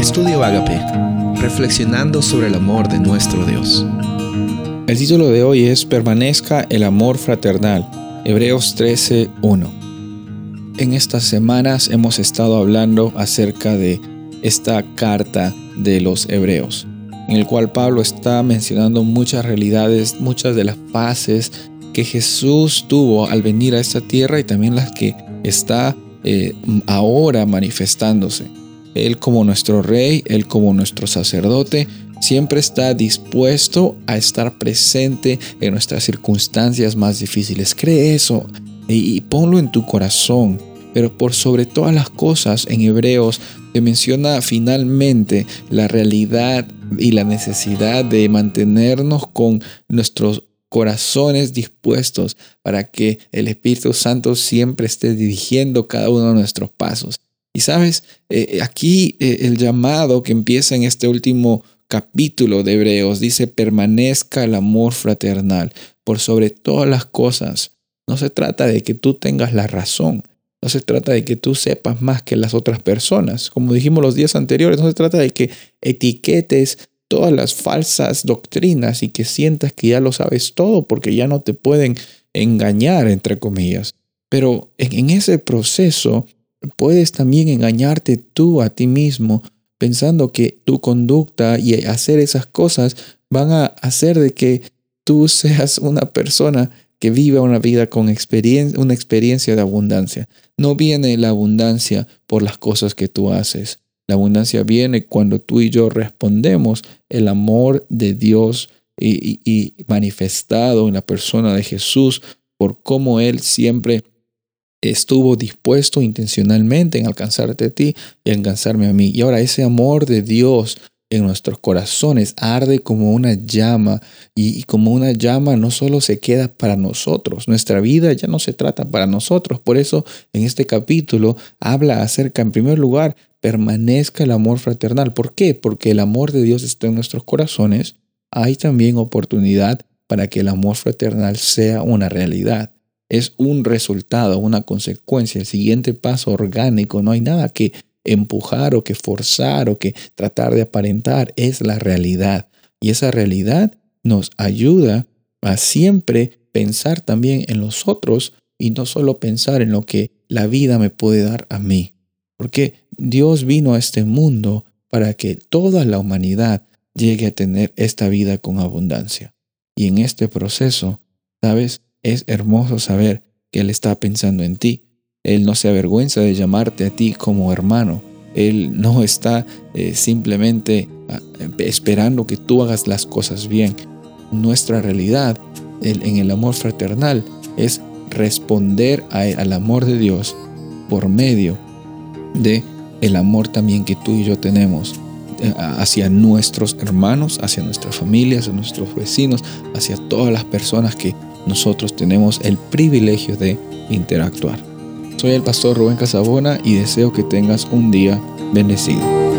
Estudio Agape, reflexionando sobre el amor de nuestro Dios. El título de hoy es Permanezca el amor fraternal, Hebreos 13:1. En estas semanas hemos estado hablando acerca de esta carta de los Hebreos, en el cual Pablo está mencionando muchas realidades, muchas de las fases que Jesús tuvo al venir a esta tierra y también las que está eh, ahora manifestándose. Él como nuestro rey, Él como nuestro sacerdote, siempre está dispuesto a estar presente en nuestras circunstancias más difíciles. Cree eso y, ponlo en tu corazón. Pero por sobre todas las cosas, en Hebreos te menciona finalmente la realidad y la necesidad de mantenernos con nuestros corazones dispuestos para que el Espíritu Santo siempre esté dirigiendo cada uno de nuestros pasos. Y sabes, eh, eh, aquí eh, el llamado que empieza en este último capítulo de Hebreos dice, permanezca el amor fraternal por sobre todas las cosas. No se trata de que tú tengas la razón, no se trata de que tú sepas más que las otras personas. Como dijimos los días anteriores, no se trata de que etiquetes todas las falsas doctrinas y que sientas que ya lo sabes todo porque ya no te pueden engañar, entre comillas. Pero en ese proceso puedes también engañarte tú a ti mismo pensando que tu conducta y hacer esas cosas van a hacer de que tú seas una persona que viva una vida con experiencia, una experiencia de abundancia. No viene la abundancia por las cosas que tú haces. La abundancia viene cuando tú y yo respondemos el amor de Dios y, manifestado en la persona de Jesús por cómo Él siempre estuvo dispuesto intencionalmente en alcanzarte a ti y alcanzarme a mí. Y ahora ese amor de Dios en nuestros corazones arde como una llama y, como una llama no solo se queda para nosotros, nuestra vida ya no se trata para nosotros. Por eso en este capítulo habla acerca, en primer lugar, permanezca el amor fraternal. ¿Por qué? Porque el amor de Dios está en nuestros corazones. Hay también oportunidad para que el amor fraternal sea una realidad es un resultado, una consecuencia, el siguiente paso orgánico. No hay nada que empujar o que forzar o que tratar de aparentar, es la realidad. Y esa realidad nos ayuda a siempre pensar también en los otros y no solo pensar en lo que la vida me puede dar a mí. Porque Dios vino a este mundo para que toda la humanidad llegue a tener esta vida con abundancia. Y en este proceso, ¿sabes? Es hermoso saber que Él está pensando en ti. Él no se avergüenza de llamarte a ti como hermano. Él no está eh, simplemente ah, esperando que tú hagas las cosas bien. Nuestra realidad en el amor fraternal es responder al amor de Dios por medio de el amor también que tú y yo tenemos eh, hacia nuestros hermanos, hacia nuestras familias, hacia nuestros vecinos, hacia todas las personas que nosotros tenemos el privilegio de interactuar. Soy el pastor Rubén Casabona y deseo que tengas un día bendecido.